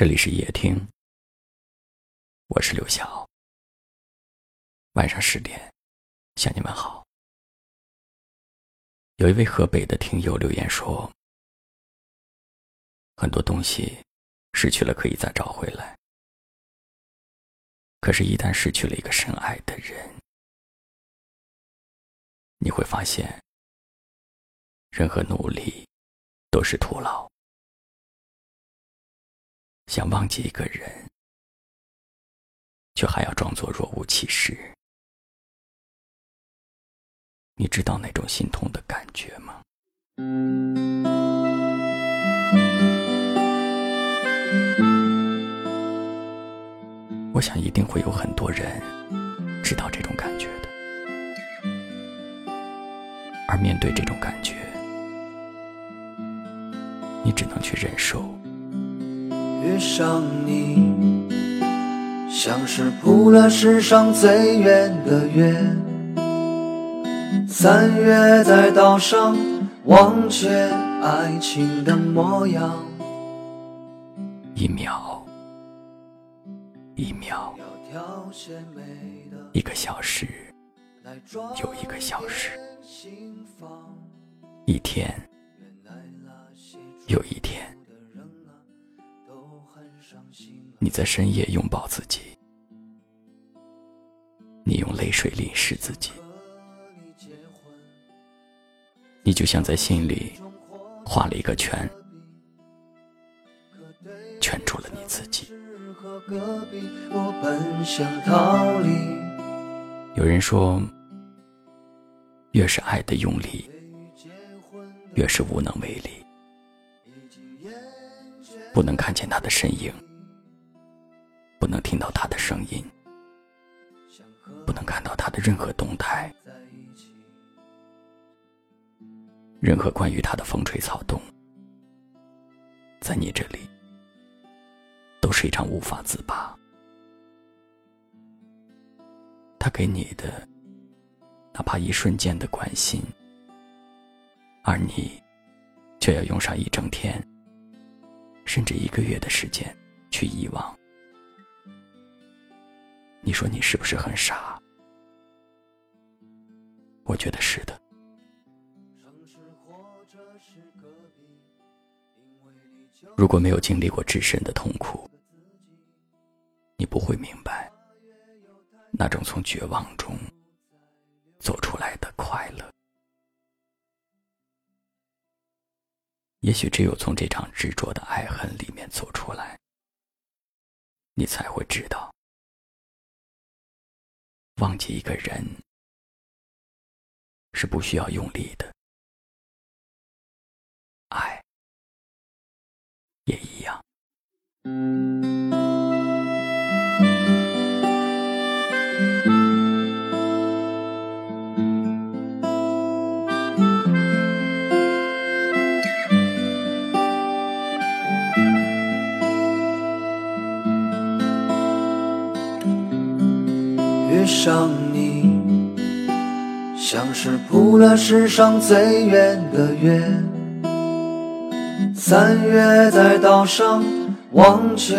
这里是夜听，我是刘晓。晚上十点，向你们好。有一位河北的听友留言说：“很多东西失去了可以再找回来，可是，一旦失去了一个深爱的人，你会发现，任何努力都是徒劳。”想忘记一个人，却还要装作若无其事。你知道那种心痛的感觉吗？我想一定会有很多人知道这种感觉的，而面对这种感觉，你只能去忍受。遇上你，像是铺了世上最远的月。三月在岛上忘却爱情的模样。一秒，一秒，一个小时，又一个小时，一天，又一天。你在深夜拥抱自己，你用泪水淋湿自己，你就像在心里画了一个圈，圈住了你自己。有人说，越是爱的用力，越是无能为力，不能看见他的身影。不能听到他的声音，不能看到他的任何动态，任何关于他的风吹草动，在你这里都是一场无法自拔。他给你的，哪怕一瞬间的关心，而你却要用上一整天，甚至一个月的时间去遗忘。你说你是不是很傻？我觉得是的。如果没有经历过至深的痛苦，你不会明白那种从绝望中走出来的快乐。也许只有从这场执着的爱恨里面走出来，你才会知道。忘记一个人是不需要用力的，爱也一样。上你，像是铺了世上最远的月。三月在岛上忘却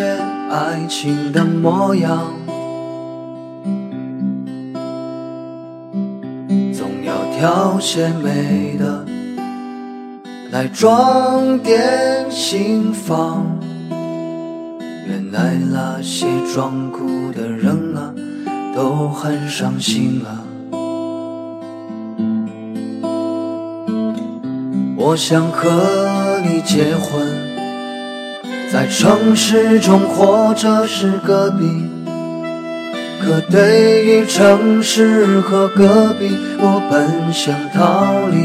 爱情的模样，总要挑些美的来装点心房。原来那些装酷的人。都很伤心啊！我想和你结婚，在城市中或者是隔壁。可对于城市和隔壁，我本想逃离。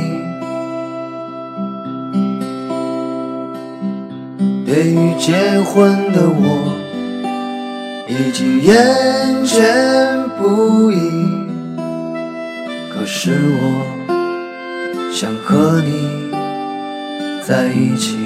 对于结婚的我。已经厌倦不已，可是我想和你在一起。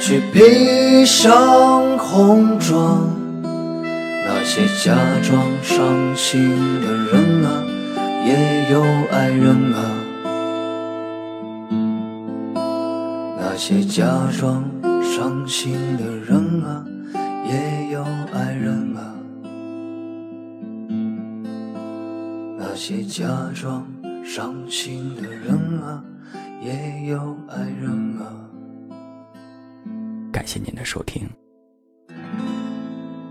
去披上红妆。那些假装伤心的人啊，也有爱人啊。那些假装伤心的人啊，也有爱人啊。那些假装伤心的人啊。也有爱人啊。感谢您的收听，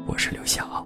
我是刘晓。